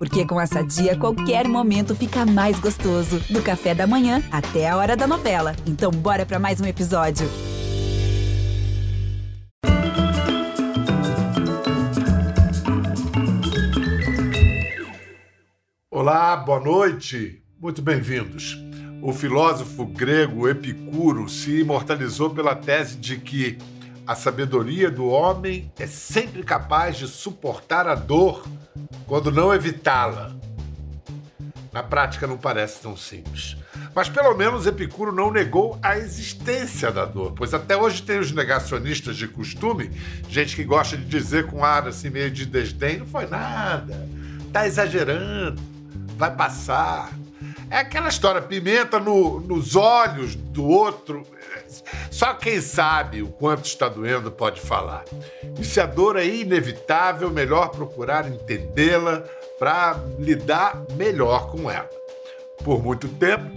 Porque com essa dia, qualquer momento fica mais gostoso. Do café da manhã até a hora da novela. Então, bora para mais um episódio. Olá, boa noite. Muito bem-vindos. O filósofo grego Epicuro se imortalizou pela tese de que a sabedoria do homem é sempre capaz de suportar a dor quando não evitá-la. Na prática não parece tão simples. Mas pelo menos Epicuro não negou a existência da dor, pois até hoje tem os negacionistas de costume, gente que gosta de dizer com ar assim meio de desdém, não foi nada, tá exagerando, vai passar. É aquela história, pimenta no, nos olhos do outro. Só quem sabe o quanto está doendo pode falar. E se a dor é inevitável, melhor procurar entendê-la para lidar melhor com ela. Por muito tempo,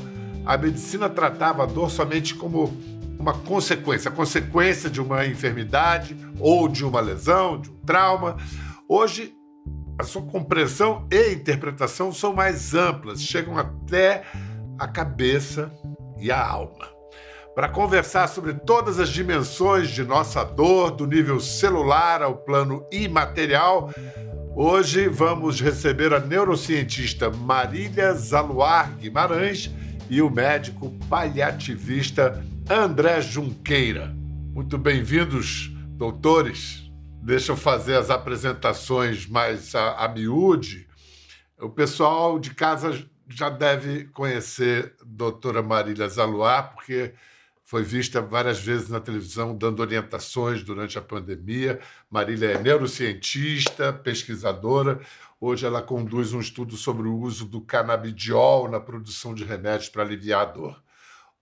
a medicina tratava a dor somente como uma consequência, consequência de uma enfermidade ou de uma lesão, de um trauma. Hoje, a sua compreensão e interpretação são mais amplas, chegam até a cabeça e a alma. Para conversar sobre todas as dimensões de nossa dor, do nível celular ao plano imaterial, hoje vamos receber a neurocientista Marília Zaluar Guimarães e o médico paliativista André Junqueira. Muito bem-vindos, doutores. Deixa eu fazer as apresentações mais a, a miúde. O pessoal de casa já deve conhecer a doutora Marília Zaluar, porque foi vista várias vezes na televisão dando orientações durante a pandemia. Marília é neurocientista, pesquisadora. Hoje ela conduz um estudo sobre o uso do canabidiol na produção de remédios para aliviar a dor.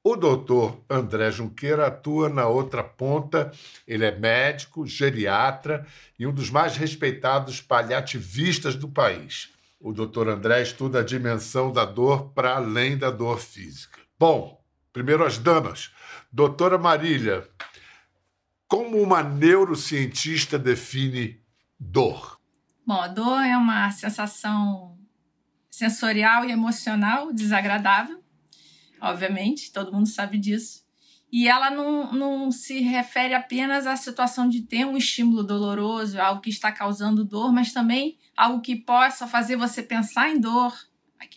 O doutor André Junqueira atua na outra ponta. Ele é médico, geriatra e um dos mais respeitados paliativistas do país. O doutor André estuda a dimensão da dor para além da dor física. Bom, primeiro as damas. Doutora Marília, como uma neurocientista define dor? Bom, a dor é uma sensação sensorial e emocional desagradável obviamente, todo mundo sabe disso. E ela não, não se refere apenas à situação de ter um estímulo doloroso, algo que está causando dor, mas também algo que possa fazer você pensar em dor,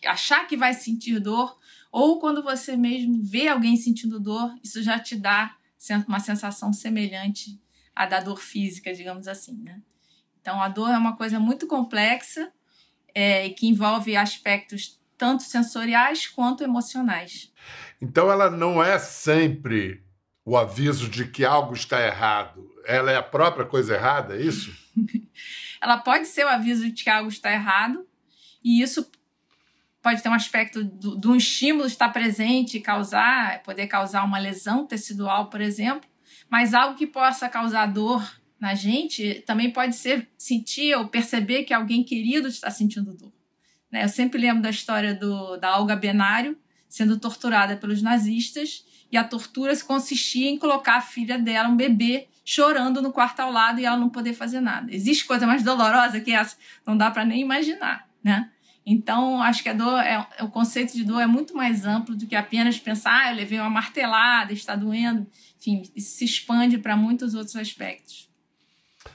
achar que vai sentir dor, ou quando você mesmo vê alguém sentindo dor, isso já te dá uma sensação semelhante à da dor física, digamos assim, né? Então, a dor é uma coisa muito complexa é, que envolve aspectos tanto sensoriais quanto emocionais. Então ela não é sempre o aviso de que algo está errado. Ela é a própria coisa errada, é isso? ela pode ser o aviso de que algo está errado, e isso pode ter um aspecto do, do estímulo estar presente e causar, poder causar uma lesão tecidual, por exemplo, mas algo que possa causar dor na gente também pode ser sentir ou perceber que alguém querido está sentindo dor. Né? Eu sempre lembro da história do, da Olga Benário sendo torturada pelos nazistas e a tortura consistia em colocar a filha dela, um bebê, chorando no quarto ao lado e ela não poder fazer nada. Existe coisa mais dolorosa que essa? Não dá para nem imaginar, né? Então, acho que a dor é, o conceito de dor é muito mais amplo do que apenas pensar, ah, eu levei uma martelada, está doendo. Enfim, isso se expande para muitos outros aspectos.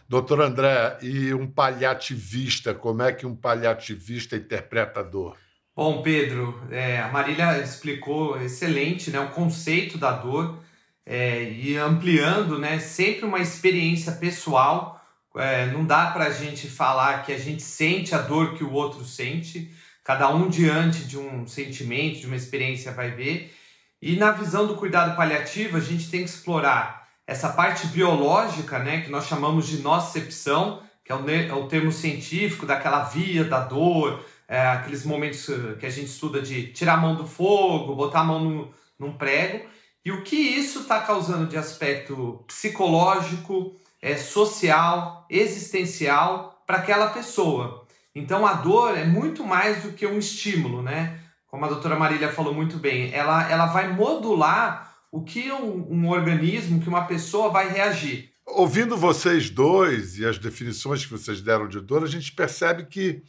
Doutor André, e um paliativista, como é que um paliativista interpreta a dor? Bom, Pedro, é, a Marília explicou excelente né, o conceito da dor é, e ampliando né, sempre uma experiência pessoal. É, não dá para a gente falar que a gente sente a dor que o outro sente, cada um diante de um sentimento, de uma experiência vai ver. E na visão do cuidado paliativo, a gente tem que explorar essa parte biológica, né, que nós chamamos de nocicepção, que é o, é o termo científico daquela via da dor, é, aqueles momentos eh, que a gente estuda de tirar a mão do fogo, botar a mão no, num prego, e o que isso está causando de aspecto psicológico, é, social, existencial para aquela pessoa. Então a dor é muito mais do que um estímulo, né? Como a doutora Marília falou muito bem, ela, ela vai modular o que um, um organismo, que uma pessoa vai reagir. Ouvindo vocês dois e as definições que vocês deram de dor, a gente percebe que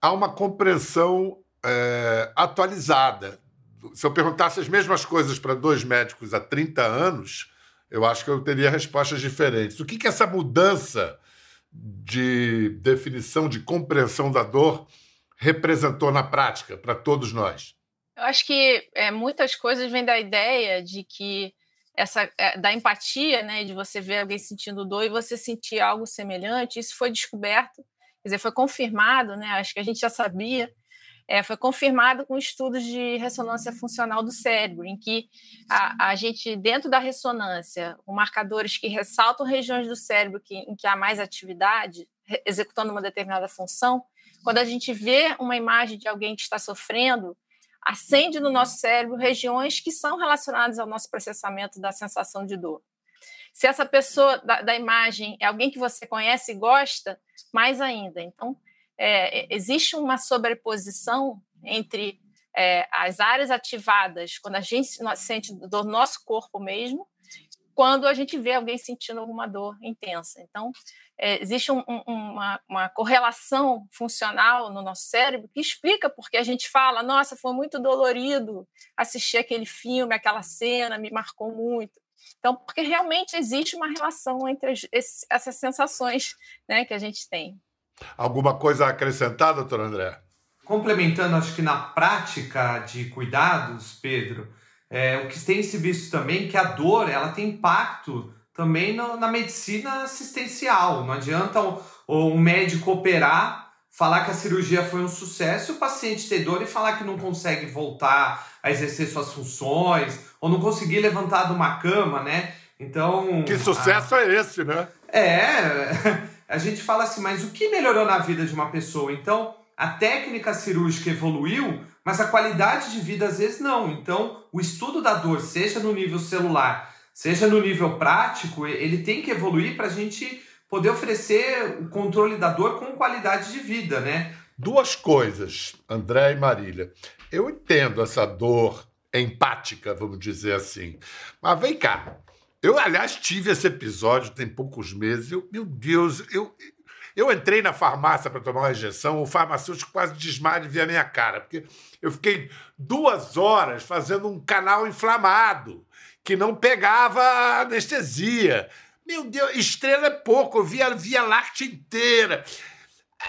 há uma compreensão é, atualizada. Se eu perguntasse as mesmas coisas para dois médicos há 30 anos, eu acho que eu teria respostas diferentes. O que, que essa mudança de definição, de compreensão da dor representou na prática para todos nós? Eu acho que é, muitas coisas vêm da ideia de que essa é, da empatia, né, de você ver alguém sentindo dor e você sentir algo semelhante. Isso foi descoberto, quer dizer, foi confirmado, né? Acho que a gente já sabia. É, foi confirmado com estudos de ressonância funcional do cérebro, em que a, a gente, dentro da ressonância, com marcadores que ressaltam regiões do cérebro que, em que há mais atividade, executando uma determinada função, quando a gente vê uma imagem de alguém que está sofrendo, acende no nosso cérebro regiões que são relacionadas ao nosso processamento da sensação de dor. Se essa pessoa da, da imagem é alguém que você conhece e gosta, mais ainda. Então, é, existe uma sobreposição entre é, as áreas ativadas quando a gente sente do nosso corpo mesmo, quando a gente vê alguém sentindo alguma dor intensa. Então, é, existe um, um, uma, uma, correlação funcional no nosso cérebro que explica porque a gente fala: nossa, foi muito dolorido assistir aquele filme, aquela cena, me marcou muito. Então, porque realmente existe uma relação entre essas sensações né, que a gente tem. Alguma coisa a acrescentar, doutor André? Complementando, acho que na prática de cuidados, Pedro, é, o que tem se visto também é que a dor ela tem impacto também no, na medicina assistencial. Não adianta o, o médico operar, falar que a cirurgia foi um sucesso, o paciente ter dor e falar que não consegue voltar a exercer suas funções, ou não conseguir levantar de uma cama, né? Então. Que sucesso a... é esse, né? É, a gente fala assim, mas o que melhorou na vida de uma pessoa? Então, a técnica cirúrgica evoluiu, mas a qualidade de vida às vezes não. Então, o estudo da dor, seja no nível celular, seja no nível prático, ele tem que evoluir para a gente poder oferecer o controle da dor com qualidade de vida, né? Duas coisas, André e Marília. Eu entendo essa dor empática, vamos dizer assim. Mas vem cá. Eu, aliás, tive esse episódio tem poucos meses. Eu, meu Deus, eu, eu entrei na farmácia para tomar uma injeção, o farmacêutico quase desmaia de ver a minha cara, porque eu fiquei duas horas fazendo um canal inflamado que não pegava anestesia. Meu Deus, estrela é pouco, eu via Via Láctea inteira.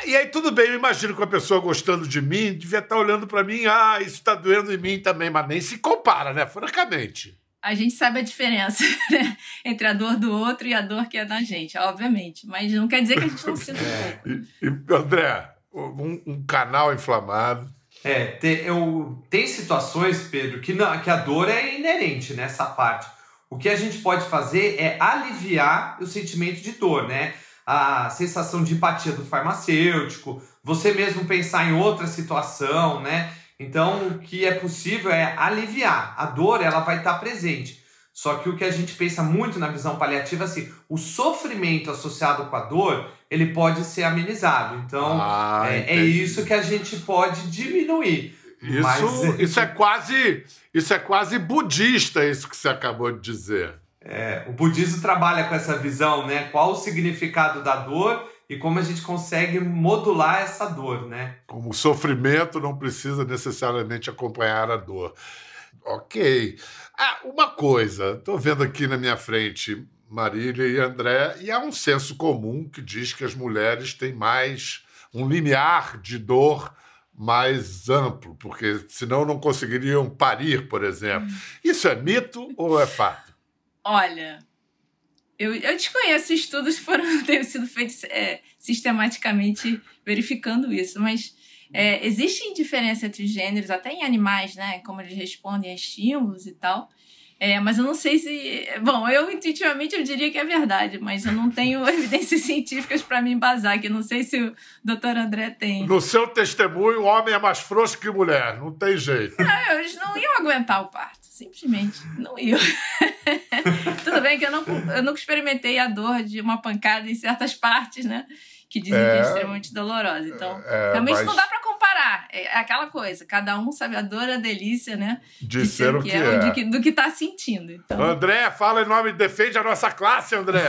E aí, tudo bem, eu imagino que uma pessoa gostando de mim devia estar olhando para mim, ah, isso está doendo em mim também, mas nem se compara, né? Francamente. A gente sabe a diferença né? entre a dor do outro e a dor que é da gente, obviamente. Mas não quer dizer que a gente não sinta um pouco. André, um, um canal inflamado é, te, eu, tem situações, Pedro, que, não, que a dor é inerente nessa parte. O que a gente pode fazer é aliviar o sentimento de dor, né? A sensação de empatia do farmacêutico, você mesmo pensar em outra situação, né? Então, o que é possível é aliviar. A dor, ela vai estar presente. Só que o que a gente pensa muito na visão paliativa é assim, o sofrimento associado com a dor, ele pode ser amenizado. Então, ah, é, é, isso que a gente pode diminuir. Isso, Mas... isso é quase isso é quase budista, isso que você acabou de dizer. É, o budismo trabalha com essa visão, né? Qual o significado da dor e como a gente consegue modular essa dor, né? Como o sofrimento não precisa necessariamente acompanhar a dor. Ok. Ah, uma coisa, estou vendo aqui na minha frente Marília e André, e há um senso comum que diz que as mulheres têm mais um limiar de dor mais amplo, porque senão não conseguiriam parir, por exemplo. Hum. Isso é mito ou é fato? Olha, eu, eu desconheço estudos que foram ter sido feitos é, sistematicamente verificando isso, mas é, existe diferença entre os gêneros, até em animais, né? Como eles respondem a estímulos e tal. É, mas eu não sei se. Bom, eu intuitivamente eu diria que é verdade, mas eu não tenho evidências científicas para me embasar, que não sei se o doutor André tem. No seu testemunho, o homem é mais frouxo que mulher, não tem jeito. Não, eles não iam aguentar o parto, simplesmente não iam. Tudo bem que eu não, eu nunca experimentei a dor de uma pancada em certas partes, né? que dizem é, que é extremamente dolorosa. Então, é, realmente mas... não dá para comparar. É aquela coisa, cada um sabe a dor, a delícia, né? De, de ser o que, que é, é. Que, do que tá sentindo. Então... André, fala em nome, defende a nossa classe, André.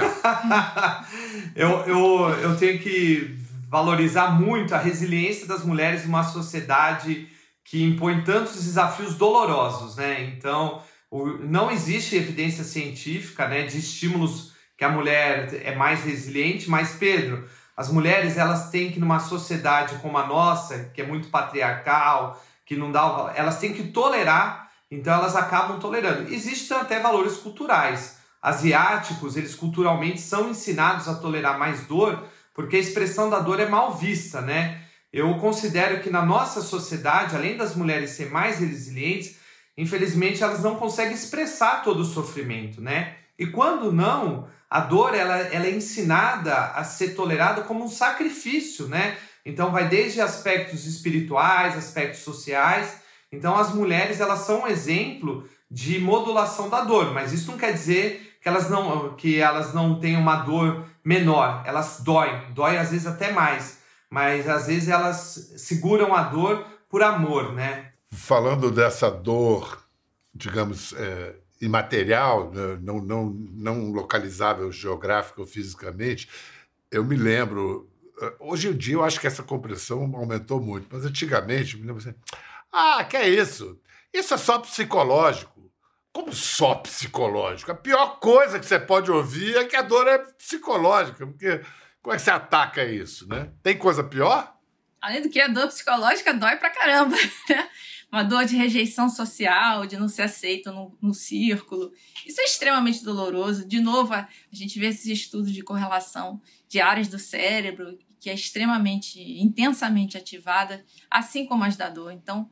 eu, eu, eu tenho que valorizar muito a resiliência das mulheres numa sociedade que impõe tantos desafios dolorosos, né? Então, não existe evidência científica, né, de estímulos que a mulher é mais resiliente, mas Pedro, as mulheres elas têm que numa sociedade como a nossa, que é muito patriarcal, que não dá, elas têm que tolerar, então elas acabam tolerando. Existem até valores culturais. Asiáticos, eles culturalmente são ensinados a tolerar mais dor, porque a expressão da dor é mal vista, né? Eu considero que na nossa sociedade, além das mulheres serem mais resilientes, infelizmente elas não conseguem expressar todo o sofrimento, né? E quando não, a dor ela, ela é ensinada a ser tolerada como um sacrifício, né? Então vai desde aspectos espirituais, aspectos sociais. Então as mulheres elas são um exemplo de modulação da dor, mas isso não quer dizer que elas não que elas não têm uma dor menor. Elas doem, dói às vezes até mais, mas às vezes elas seguram a dor por amor, né? Falando dessa dor, digamos, é imaterial, né, não, não, não localizável geográfica ou fisicamente, eu me lembro. Eh, hoje em dia eu acho que essa compreensão aumentou muito, mas antigamente eu me lembro assim: ah, que é isso? Isso é só psicológico. Como só psicológico? A pior coisa que você pode ouvir é que a dor é psicológica, porque como é que você ataca isso, né? Tem coisa pior? Além do que, a dor psicológica dói pra caramba, né? uma dor de rejeição social, de não ser aceito no, no círculo. Isso é extremamente doloroso. De novo, a, a gente vê esses estudos de correlação de áreas do cérebro que é extremamente, intensamente ativada, assim como as da dor. Então,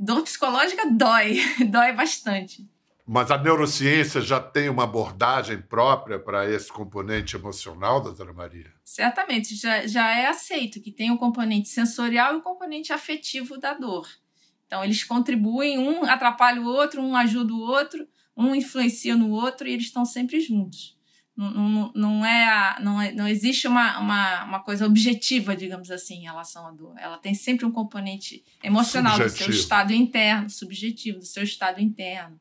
dor psicológica dói, dói bastante. Mas a neurociência já tem uma abordagem própria para esse componente emocional, doutora Maria? Certamente, já, já é aceito que tem o componente sensorial e o componente afetivo da dor. Então, eles contribuem, um atrapalha o outro, um ajuda o outro, um influencia no outro e eles estão sempre juntos. Não, não, não, é, a, não, é, não existe uma, uma, uma coisa objetiva, digamos assim, em relação à dor. Ela tem sempre um componente emocional subjetivo. do seu estado interno, subjetivo, do seu estado interno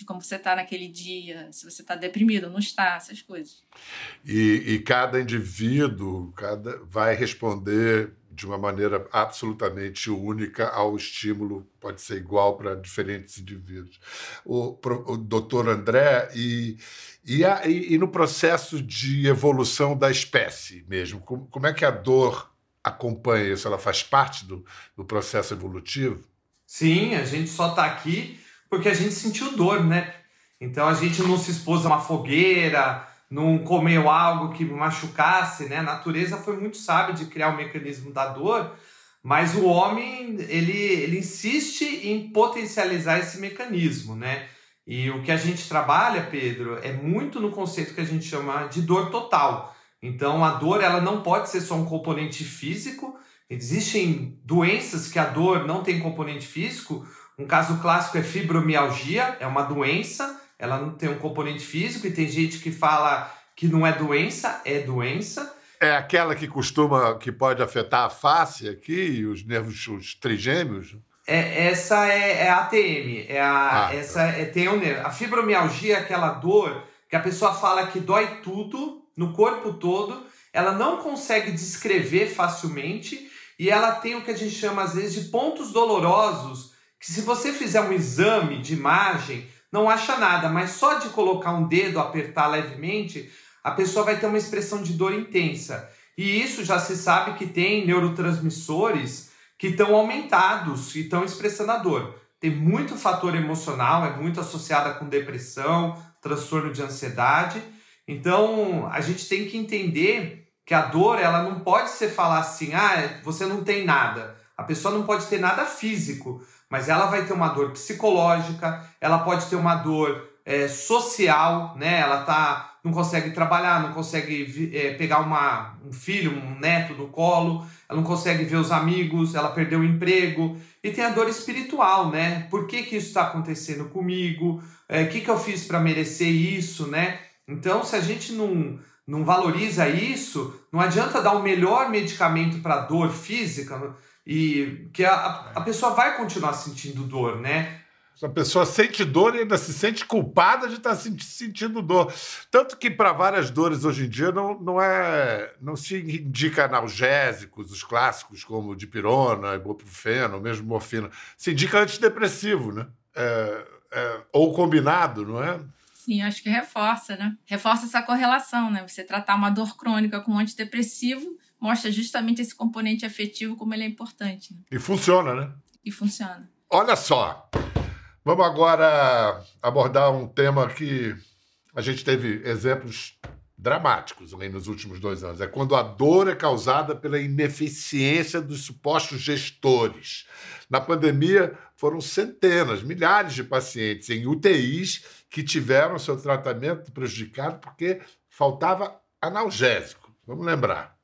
de como você está naquele dia, se você está deprimido ou não está, essas coisas. E, e, cada indivíduo cada, vai responder de uma maneira absolutamente única ao estímulo, pode ser igual para diferentes indivíduos. O, o doutor André, e, e, a, e, no processo de evolução da espécie mesmo, como, como é que a dor acompanha isso? Ela faz parte do, do processo evolutivo? Sim, a gente só está aqui porque a gente sentiu dor, né? Então a gente não se expôs a uma fogueira, não comeu algo que machucasse, né? A natureza foi muito sábia de criar o mecanismo da dor, mas o homem ele, ele insiste em potencializar esse mecanismo, né? E o que a gente trabalha, Pedro, é muito no conceito que a gente chama de dor total. Então a dor ela não pode ser só um componente físico. Existem doenças que a dor não tem componente físico, um caso clássico é fibromialgia, é uma doença, ela não tem um componente físico e tem gente que fala que não é doença, é doença. É aquela que costuma, que pode afetar a face aqui, os nervos os trigêmeos? É, essa é, é a ATM, é a, ah, tá. essa é, tem nervo. A fibromialgia é aquela dor que a pessoa fala que dói tudo, no corpo todo, ela não consegue descrever facilmente e ela tem o que a gente chama às vezes de pontos dolorosos que se você fizer um exame de imagem, não acha nada, mas só de colocar um dedo, apertar levemente, a pessoa vai ter uma expressão de dor intensa. E isso já se sabe que tem neurotransmissores que estão aumentados e estão expressando a dor. Tem muito fator emocional, é muito associada com depressão, transtorno de ansiedade. Então, a gente tem que entender que a dor, ela não pode ser falar assim, ah, você não tem nada. A pessoa não pode ter nada físico, mas ela vai ter uma dor psicológica, ela pode ter uma dor é, social, né? Ela tá, não consegue trabalhar, não consegue é, pegar uma, um filho, um neto do colo, ela não consegue ver os amigos, ela perdeu o emprego. E tem a dor espiritual, né? Por que, que isso está acontecendo comigo? O é, que, que eu fiz para merecer isso, né? Então, se a gente não, não valoriza isso, não adianta dar o melhor medicamento para dor física e que a, a pessoa vai continuar sentindo dor, né? A pessoa sente dor e ainda se sente culpada de estar sentindo dor. Tanto que para várias dores hoje em dia não, não, é, não se indica analgésicos, os clássicos como dipirona, ibuprofeno, mesmo morfina. Se indica antidepressivo, né? É, é, ou combinado, não é? Sim, acho que reforça, né? Reforça essa correlação, né? Você tratar uma dor crônica com um antidepressivo mostra justamente esse componente afetivo como ele é importante. Né? E funciona, né? E funciona. Olha só, vamos agora abordar um tema que a gente teve exemplos dramáticos aí nos últimos dois anos. É quando a dor é causada pela ineficiência dos supostos gestores. Na pandemia, foram centenas, milhares de pacientes em UTIs que tiveram seu tratamento prejudicado porque faltava analgésico. Vamos lembrar.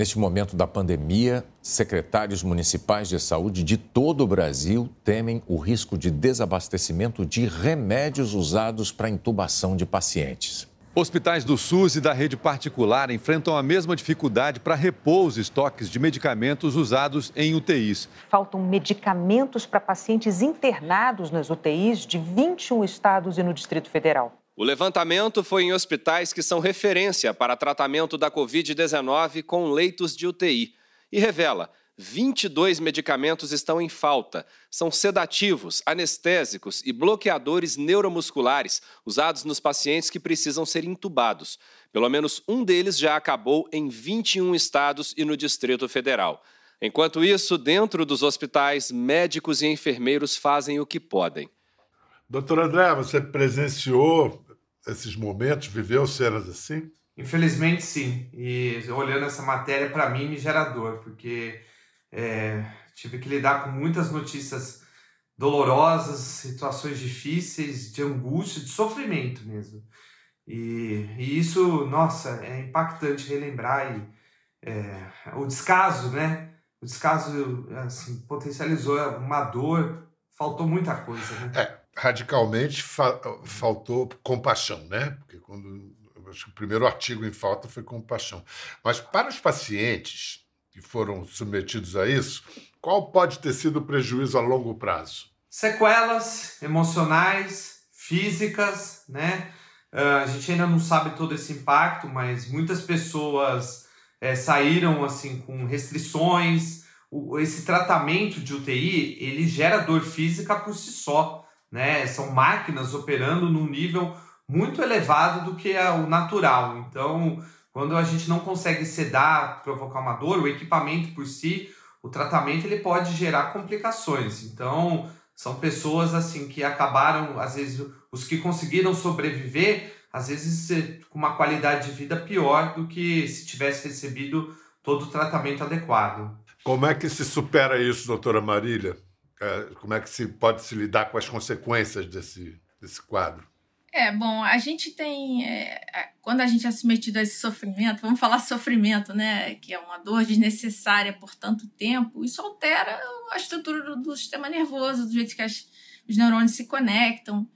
Neste momento da pandemia, secretários municipais de saúde de todo o Brasil temem o risco de desabastecimento de remédios usados para intubação de pacientes. Hospitais do SUS e da rede particular enfrentam a mesma dificuldade para repor os estoques de medicamentos usados em UTIs. Faltam medicamentos para pacientes internados nas UTIs de 21 estados e no Distrito Federal. O levantamento foi em hospitais que são referência para tratamento da Covid-19 com leitos de UTI e revela 22 medicamentos estão em falta. São sedativos, anestésicos e bloqueadores neuromusculares usados nos pacientes que precisam ser intubados. Pelo menos um deles já acabou em 21 estados e no Distrito Federal. Enquanto isso, dentro dos hospitais, médicos e enfermeiros fazem o que podem. Doutor André, você presenciou esses momentos, viveu cenas assim? Infelizmente, sim. E olhando essa matéria, para mim, me gera dor, porque é, tive que lidar com muitas notícias dolorosas, situações difíceis, de angústia, de sofrimento mesmo. E, e isso, nossa, é impactante relembrar e, é, o descaso, né? O descaso assim, potencializou uma dor, faltou muita coisa. Né? É, radicalmente fa faltou compaixão, né? Porque quando acho que o primeiro artigo em falta foi compaixão. Mas para os pacientes, que foram submetidos a isso, qual pode ter sido o prejuízo a longo prazo? Sequelas emocionais, físicas, né? Uh, a gente ainda não sabe todo esse impacto, mas muitas pessoas é, saíram assim com restrições. O, esse tratamento de UTI ele gera dor física por si só, né? São máquinas operando num nível muito elevado do que é o natural. Então, quando a gente não consegue sedar, provocar uma dor, o equipamento por si, o tratamento ele pode gerar complicações. Então, são pessoas assim que acabaram, às vezes, os que conseguiram sobreviver, às vezes com uma qualidade de vida pior do que se tivesse recebido todo o tratamento adequado. Como é que se supera isso, doutora Marília? É, como é que se pode se lidar com as consequências desse, desse quadro? É, bom, a gente tem. É, quando a gente é submetido a esse sofrimento, vamos falar sofrimento, né? Que é uma dor desnecessária por tanto tempo, isso altera a estrutura do, do sistema nervoso, do jeito que as, os neurônios se conectam.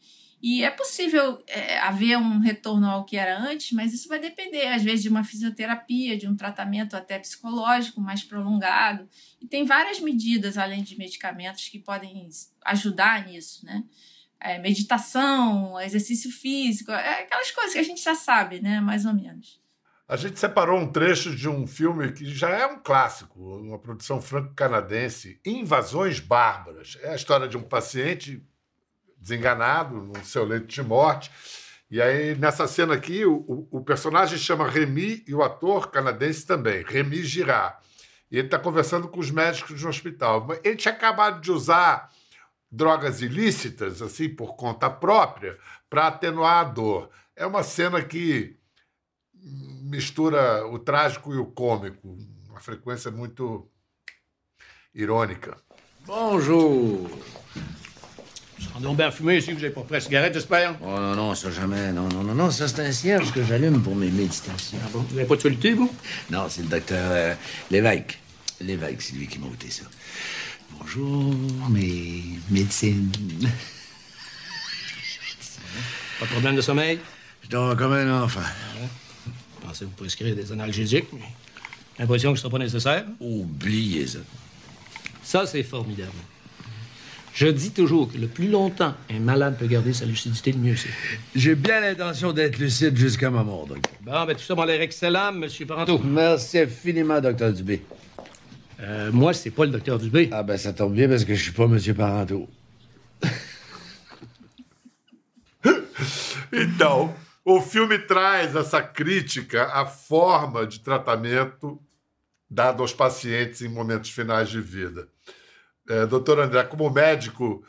E é possível é, haver um retorno ao que era antes, mas isso vai depender, às vezes, de uma fisioterapia, de um tratamento até psicológico mais prolongado. E tem várias medidas, além de medicamentos, que podem ajudar nisso, né? é, meditação, exercício físico, é aquelas coisas que a gente já sabe, né? Mais ou menos. A gente separou um trecho de um filme que já é um clássico, uma produção franco-canadense, Invasões Bárbaras. É a história de um paciente desenganado no seu leito de morte. E aí, nessa cena aqui, o, o personagem chama Remy e o ator canadense também, Remy Girard. E ele está conversando com os médicos no hospital. Ele tinha acabado de usar drogas ilícitas, assim, por conta própria, para atenuar a dor. É uma cena que mistura o trágico e o cômico, uma frequência muito irônica. Bonjour. C'est donc bien fumé ici, vous n'avez pas pris la cigarette, j'espère? Oh non, non, ça jamais. Non, non, non, non, ça c'est un cierge que j'allume pour mes méditations. Ah bon, vous n'avez pas de soluté, vous? Non, c'est le docteur euh, Lévesque. Lévesque, c'est lui qui m'a ôté ça. Bonjour, mes médecines. Pas de problème de sommeil? Je dors comme un enfant. Ouais. Pensez vous prescrire des analgésiques, mais l'impression que ce ne sera pas nécessaire. Oubliez ça. Ça, c'est formidable. Je dis toujours que le plus longtemps un malade peut garder sa lucidité, le mieux c'est. J'ai bien l'intention d'être lucide jusqu'à ma mort, docteur. Bon, ben tout ça m'a l'air excellent, Monsieur Parenteau. Merci infiniment, docteur Dubé. Euh, moi, c'est pas le docteur Dubé. Ah ben ça tombe bien parce que je suis pas Monsieur Parenteau. Então, o filme traz essa crítica à forma de tratamento dado aos pacientes em momentos finais de vida. É, doutor André, como médico,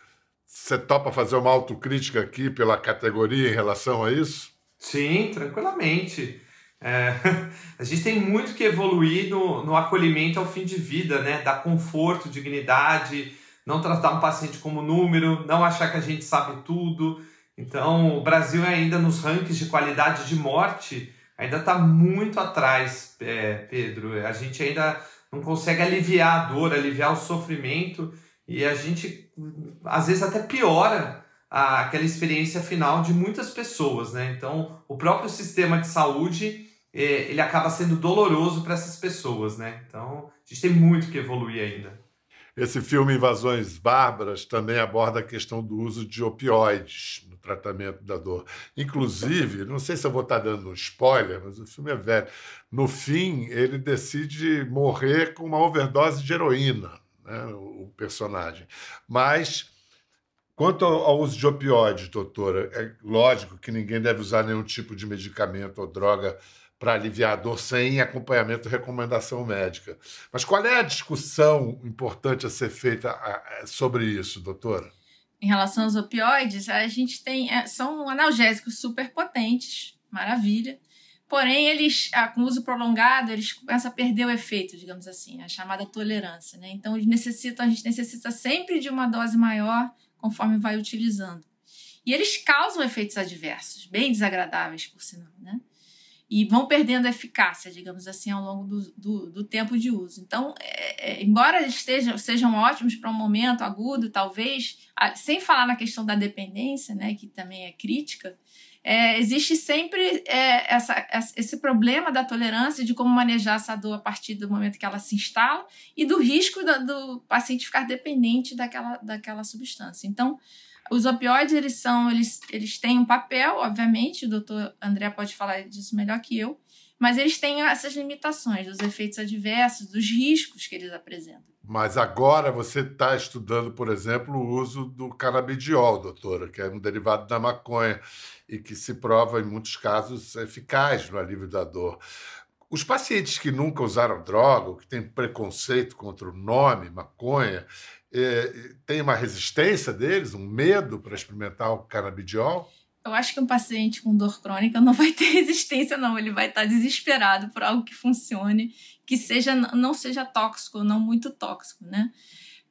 você topa fazer uma autocrítica aqui pela categoria em relação a isso? Sim, tranquilamente. É, a gente tem muito que evoluir no, no acolhimento ao fim de vida, né? Dar conforto, dignidade, não tratar um paciente como número, não achar que a gente sabe tudo. Então, o Brasil ainda nos rankings de qualidade de morte ainda está muito atrás, é, Pedro. A gente ainda não consegue aliviar a dor, aliviar o sofrimento e a gente às vezes até piora a, aquela experiência final de muitas pessoas, né? Então, o próprio sistema de saúde é, ele acaba sendo doloroso para essas pessoas, né? Então, a gente tem muito que evoluir ainda. Esse filme Invasões Bárbaras também aborda a questão do uso de opioides no tratamento da dor. Inclusive, não sei se eu vou estar dando um spoiler, mas o filme é velho. No fim, ele decide morrer com uma overdose de heroína, né, o personagem. Mas, quanto ao uso de opioides, doutora, é lógico que ninguém deve usar nenhum tipo de medicamento ou droga para aliviar a dor sem acompanhamento e recomendação médica. Mas qual é a discussão importante a ser feita sobre isso, doutora? Em relação aos opioides, a gente tem. É, são analgésicos super potentes, maravilha. Porém, eles, com uso prolongado, eles começam a perder o efeito, digamos assim, a chamada tolerância. Né? Então, eles necessitam, a gente necessita sempre de uma dose maior conforme vai utilizando. E eles causam efeitos adversos, bem desagradáveis, por sinal. Né? E vão perdendo eficácia, digamos assim, ao longo do, do, do tempo de uso. Então, é, é, embora eles estejam, sejam ótimos para um momento agudo, talvez, a, sem falar na questão da dependência, né, que também é crítica, é, existe sempre é, essa, esse problema da tolerância, de como manejar essa dor a partir do momento que ela se instala e do risco do, do paciente ficar dependente daquela, daquela substância. Então, os opioides, eles são, eles, eles têm um papel, obviamente, o doutor André pode falar disso melhor que eu, mas eles têm essas limitações, dos efeitos adversos, dos riscos que eles apresentam. Mas agora você está estudando, por exemplo, o uso do canabidiol, doutora, que é um derivado da maconha e que se prova, em muitos casos, eficaz no alívio da dor. Os pacientes que nunca usaram droga, ou que têm preconceito contra o nome maconha, é, tem uma resistência deles, um medo para experimentar o canabidiol? Eu acho que um paciente com dor crônica não vai ter resistência, não. Ele vai estar desesperado por algo que funcione, que seja não seja tóxico, não muito tóxico, né?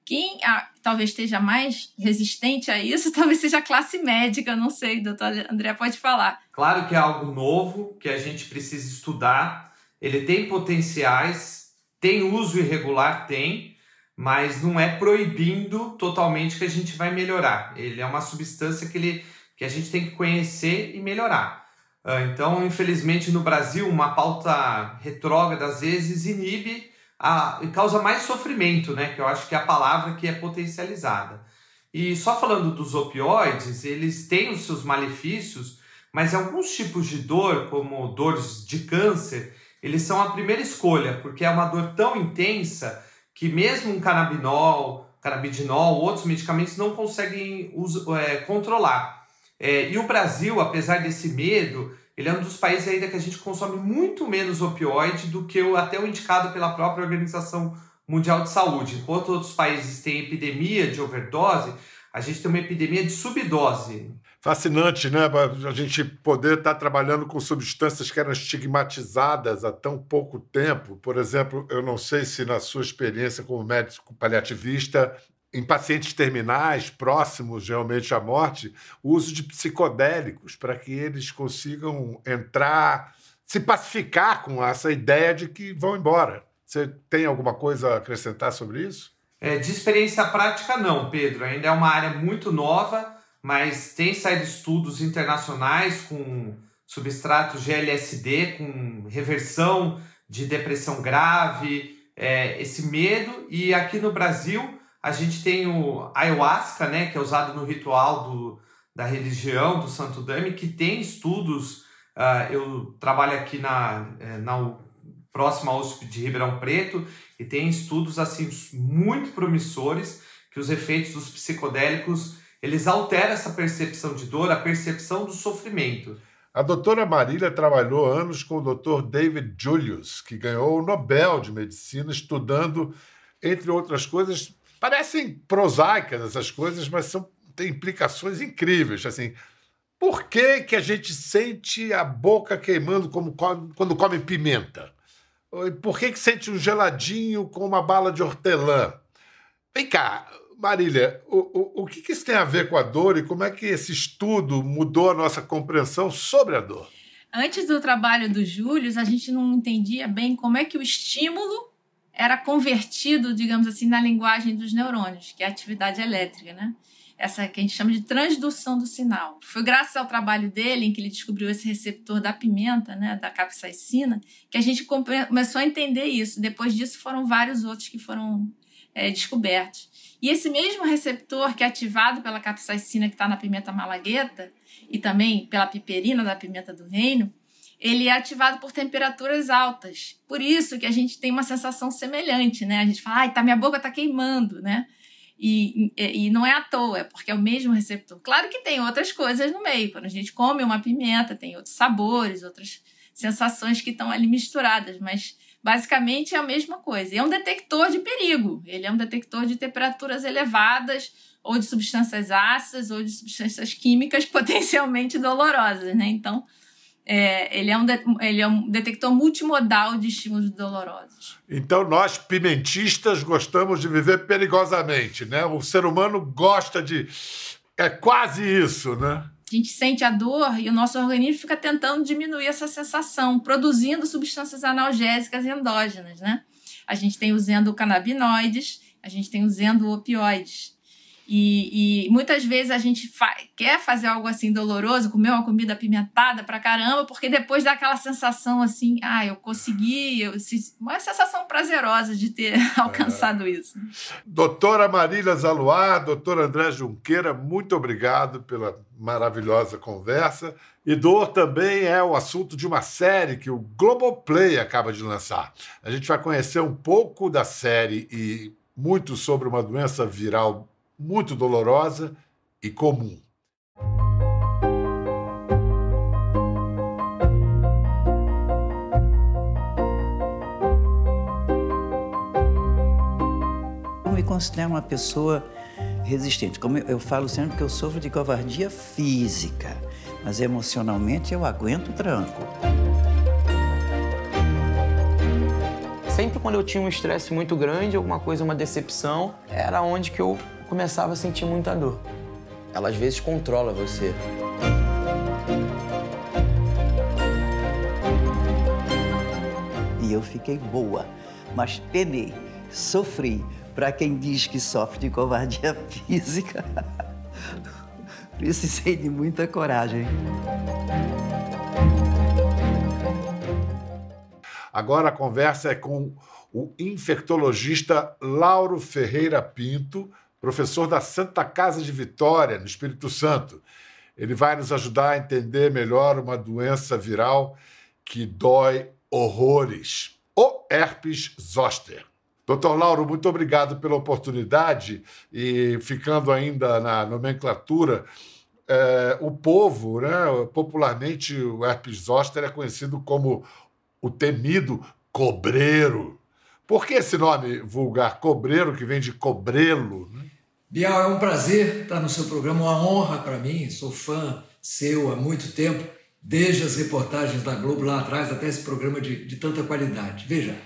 Quem ah, talvez esteja mais resistente a isso, talvez seja a classe médica, não sei, doutor André pode falar. Claro que é algo novo, que a gente precisa estudar. Ele tem potenciais, tem uso irregular, tem, mas não é proibindo totalmente que a gente vai melhorar. Ele é uma substância que, ele, que a gente tem que conhecer e melhorar. Uh, então, infelizmente, no Brasil, uma pauta retrógrada às vezes inibe a, e causa mais sofrimento, né? Que eu acho que é a palavra que é potencializada. E só falando dos opioides, eles têm os seus malefícios, mas alguns tipos de dor, como dores de câncer, eles são a primeira escolha, porque é uma dor tão intensa que mesmo um canabinol, canabidinol, outros medicamentos não conseguem uso, é, controlar. É, e o Brasil, apesar desse medo, ele é um dos países ainda que a gente consome muito menos opioide do que o, até o indicado pela própria Organização Mundial de Saúde. Enquanto outros países têm epidemia de overdose, a gente tem uma epidemia de subdose fascinante, né? A gente poder estar trabalhando com substâncias que eram estigmatizadas há tão pouco tempo. Por exemplo, eu não sei se na sua experiência como médico paliativista, em pacientes terminais, próximos realmente à morte, o uso de psicodélicos para que eles consigam entrar, se pacificar com essa ideia de que vão embora. Você tem alguma coisa a acrescentar sobre isso? É, de experiência prática, não, Pedro. Ainda é uma área muito nova mas tem saído estudos internacionais com substrato GLSD, com reversão de depressão grave, é, esse medo. E aqui no Brasil, A gente tem o ayahuasca, né, que é usado no ritual do, da religião do Santo Dame, que tem estudos. Uh, eu trabalho aqui na, eh, na próxima USP de Ribeirão Preto e tem estudos assim muito promissores que os efeitos dos psicodélicos eles alteram essa percepção de dor, a percepção do sofrimento. A doutora Marília trabalhou anos com o doutor David Julius, que ganhou o Nobel de Medicina estudando, entre outras coisas, parecem prosaicas essas coisas, mas são, têm implicações incríveis. Assim, por que, que a gente sente a boca queimando como quando come pimenta? Por que, que sente um geladinho com uma bala de hortelã? Vem cá, Marília, o, o, o que, isso tem a ver com a dor e como é que esse estudo mudou a nossa compreensão sobre a dor? Antes do trabalho do Júlio, a gente não entendia bem como é que o estímulo era convertido, digamos assim, na linguagem dos neurônios, que é a atividade elétrica, né? Essa que a gente chama de transdução do sinal. Foi graças ao trabalho dele, em que ele descobriu esse receptor da pimenta, né, da capsaicina, que a gente começou a entender isso. Depois disso, foram vários outros que foram é, descobertos. E esse mesmo receptor que é ativado pela capsaicina que está na pimenta malagueta e também pela piperina da pimenta do reino, ele é ativado por temperaturas altas. Por isso que a gente tem uma sensação semelhante, né? A gente fala, ai, tá, minha boca tá queimando, né? E, e, e, não é à toa, é porque é o mesmo receptor. Claro que tem outras coisas no meio. Quando a gente come uma pimenta, tem outros sabores, outras sensações que estão ali misturadas, mas basicamente é a mesma coisa. É um detector de perigo. Ele é um detector de temperaturas elevadas, ou de substâncias ácidas, ou de substâncias químicas potencialmente dolorosas, né? Então, é, ele, é um de, ele é um detector multimodal de estímulos dolorosos. Então, nós, pimentistas, gostamos de viver perigosamente, né? O ser humano gosta de. É quase isso, né? A gente sente a dor e o nosso organismo fica tentando diminuir essa sensação, produzindo substâncias analgésicas endógenas, né? A gente tem os endocannabinoides, a gente tem os endopioides. E, e, muitas vezes a gente fa quer fazer algo assim doloroso, comer uma comida apimentada pra caramba, porque depois dá aquela sensação assim, ah, eu consegui, eu, uma sensação prazerosa de ter alcançado é. isso. Doutora Marília Zaluar, doutor André Junqueira, muito obrigado pela maravilhosa conversa. E dor também é o assunto de uma série que o Globoplay acaba de lançar. A gente vai conhecer um pouco da série e muito sobre uma doença viral muito dolorosa e comum. Eu me considero uma pessoa resistente. Como eu, falo sempre que eu sofro de covardia física, mas emocionalmente eu aguento o tranco. Sempre quando eu tinha um estresse muito grande, alguma coisa, uma decepção, era onde que eu começava a sentir muita dor. Ela às vezes controla você. E eu fiquei boa, mas penei, sofri. Para quem diz que sofre de covardia física, precisei de muita coragem. Agora a conversa é com o infectologista Lauro Ferreira Pinto, professor da Santa Casa de Vitória, no Espírito Santo. Ele vai nos ajudar a entender melhor uma doença viral que dói horrores: o herpes zoster. Doutor Lauro, muito obrigado pela oportunidade e ficando ainda na nomenclatura, é, o povo, né, popularmente o herpes zoster é conhecido como o temido cobreiro. Por que esse nome vulgar cobreiro, que vem de cobrelo? Né? Bial, é um prazer estar no seu programa, uma honra para mim. Sou fã seu há muito tempo, desde as reportagens da Globo lá atrás até esse programa de, de tanta qualidade. Veja,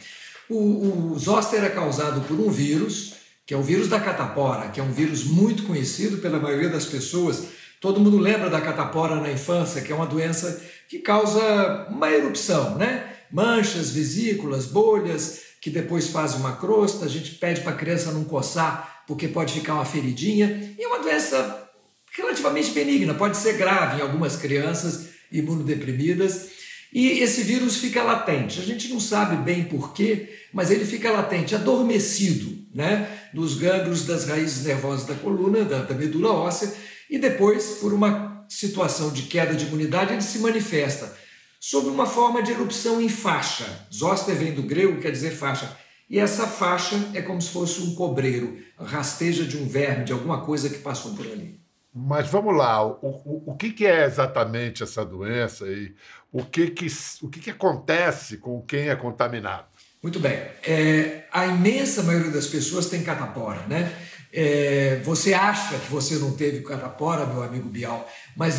o, o zoster é causado por um vírus, que é o vírus da catapora, que é um vírus muito conhecido pela maioria das pessoas. Todo mundo lembra da catapora na infância, que é uma doença que causa uma erupção, né? Manchas, vesículas, bolhas, que depois faz uma crosta. A gente pede para a criança não coçar porque pode ficar uma feridinha, e é uma doença relativamente benigna, pode ser grave em algumas crianças imunodeprimidas. E esse vírus fica latente. A gente não sabe bem porquê, mas ele fica latente, adormecido, né? Nos gânglios das raízes nervosas da coluna, da, da medula óssea, e depois, por uma situação de queda de imunidade, ele se manifesta sob uma forma de erupção em faixa. Zoster vem do grego, quer dizer faixa. E essa faixa é como se fosse um cobreiro, rasteja de um verme, de alguma coisa que passou por ali. Mas vamos lá, o, o, o que, que é exatamente essa doença e o que, que, o que, que acontece com quem é contaminado? Muito bem. É, a imensa maioria das pessoas tem catapora, né? É, você acha que você não teve catapora, meu amigo Bial, mas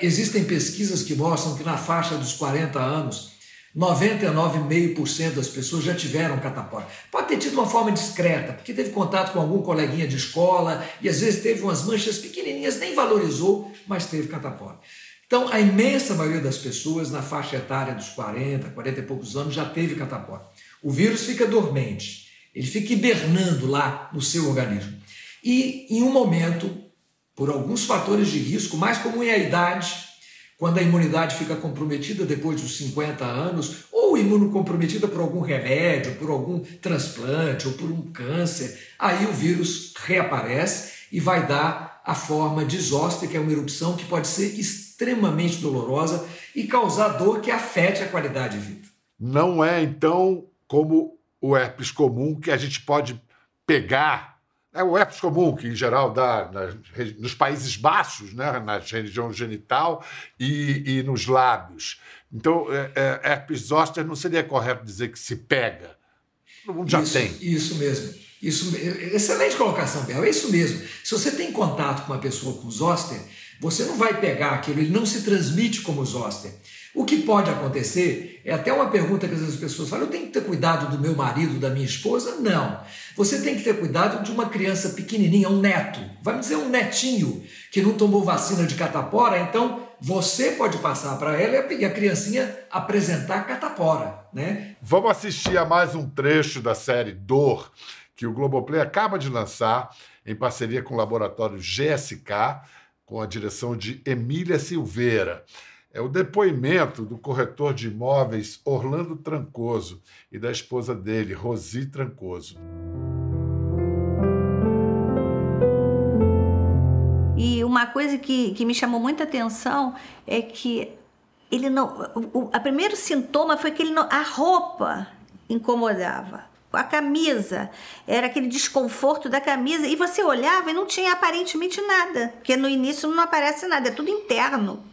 existem pesquisas que mostram que na faixa dos 40 anos, 99,5% das pessoas já tiveram catapora. Pode ter tido uma forma discreta, porque teve contato com algum coleguinha de escola e às vezes teve umas manchas pequenininhas, nem valorizou, mas teve catapora. Então, a imensa maioria das pessoas na faixa etária dos 40, 40 e poucos anos já teve catapora. O vírus fica dormente, ele fica hibernando lá no seu organismo. E em um momento, por alguns fatores de risco, mais comum é a idade, quando a imunidade fica comprometida depois dos 50 anos, ou imunocomprometida por algum remédio, por algum transplante ou por um câncer, aí o vírus reaparece e vai dar a forma de zoster, que é uma erupção que pode ser extremamente dolorosa e causar dor que afete a qualidade de vida. Não é, então, como o herpes comum que a gente pode pegar é o herpes comum, que em geral dá nas, nos Países Baixos, né, na região genital e, e nos lábios. Então, é, é, herpes zoster não seria correto dizer que se pega. Todo mundo já isso, tem. Isso mesmo. Isso, excelente colocação, Bel. É isso mesmo. Se você tem contato com uma pessoa com zoster, você não vai pegar aquilo, ele não se transmite como zoster. O que pode acontecer é até uma pergunta que as pessoas falam: eu tenho que ter cuidado do meu marido, da minha esposa? Não. Você tem que ter cuidado de uma criança pequenininha, um neto, vamos dizer um netinho, que não tomou vacina de catapora, então você pode passar para ela e a criancinha apresentar catapora, né? Vamos assistir a mais um trecho da série Dor, que o Globoplay acaba de lançar em parceria com o laboratório GSK, com a direção de Emília Silveira é o depoimento do corretor de imóveis Orlando Trancoso e da esposa dele, Rosi Trancoso. E uma coisa que, que me chamou muita atenção é que ele não. O, o primeiro sintoma foi que ele não, a roupa incomodava. A camisa, era aquele desconforto da camisa, e você olhava e não tinha aparentemente nada, porque no início não aparece nada, é tudo interno.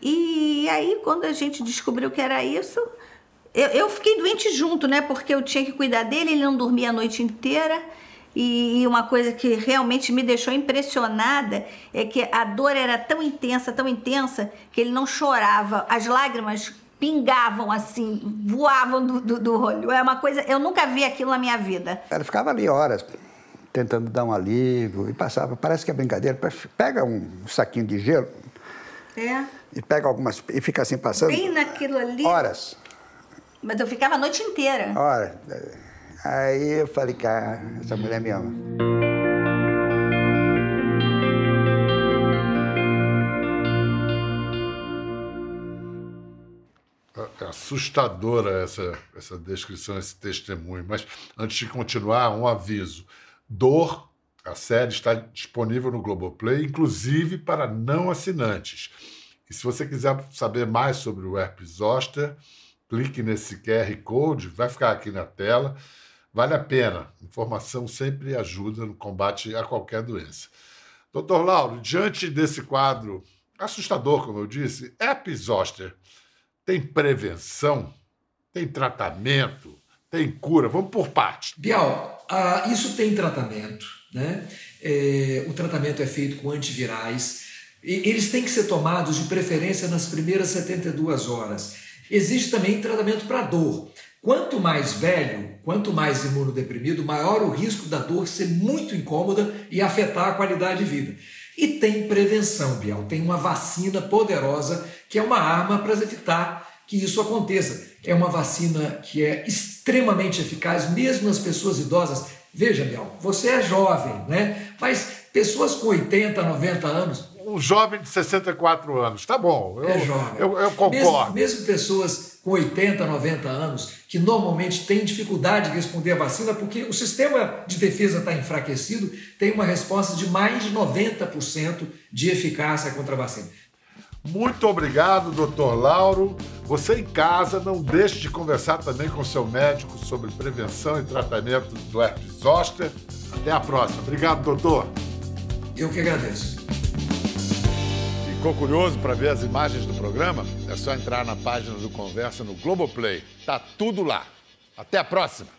E aí, quando a gente descobriu que era isso, eu, eu fiquei doente junto, né? Porque eu tinha que cuidar dele, ele não dormia a noite inteira. E, uma coisa que realmente me deixou impressionada é que a dor era tão intensa, tão intensa, que ele não chorava. As lágrimas pingavam assim, voavam do, do, do olho. É uma coisa, eu nunca vi aquilo na minha vida. Ela ficava ali horas tentando dar um alívio e passava. Parece que é brincadeira. Pega um saquinho de gelo. É e pega algumas e fica assim passando. Bem naquilo ali. Horas. Mas eu ficava a noite inteira. Horas. Aí eu falei, cara, essa mulher me ama. É assustadora essa, essa descrição, esse testemunho. Mas antes de continuar, um aviso. Dor, a série está disponível no Globoplay, inclusive para não assinantes. E se você quiser saber mais sobre o herpes zoster, clique nesse QR Code, vai ficar aqui na tela. Vale a pena. Informação sempre ajuda no combate a qualquer doença. Doutor Lauro, diante desse quadro assustador, como eu disse, herpes zoster tem prevenção? Tem tratamento? Tem cura? Vamos por parte. Bial, uh, isso tem tratamento. Né? É, o tratamento é feito com antivirais eles têm que ser tomados de preferência nas primeiras 72 horas. Existe também tratamento para dor. Quanto mais velho, quanto mais imunodeprimido, maior o risco da dor ser muito incômoda e afetar a qualidade de vida. E tem prevenção, Biel. Tem uma vacina poderosa que é uma arma para evitar que isso aconteça. É uma vacina que é extremamente eficaz, mesmo nas pessoas idosas. Veja, Biel, você é jovem, né? Mas pessoas com 80, 90 anos, um jovem de 64 anos. Tá bom, eu, é jovem. Eu, eu concordo. Mesmo, mesmo, pessoas com 80, 90 anos, que normalmente têm dificuldade de responder a vacina, porque o sistema de defesa está enfraquecido, tem uma resposta de mais de 90% de eficácia contra a vacina. Muito obrigado, doutor Lauro. Você em casa, não deixe de conversar também com seu médico sobre prevenção e tratamento do herpes zoster. Até a próxima. Obrigado, doutor. Eu que agradeço. Ficou curioso para ver as imagens do programa? É só entrar na página do Conversa no Globoplay. Tá tudo lá. Até a próxima.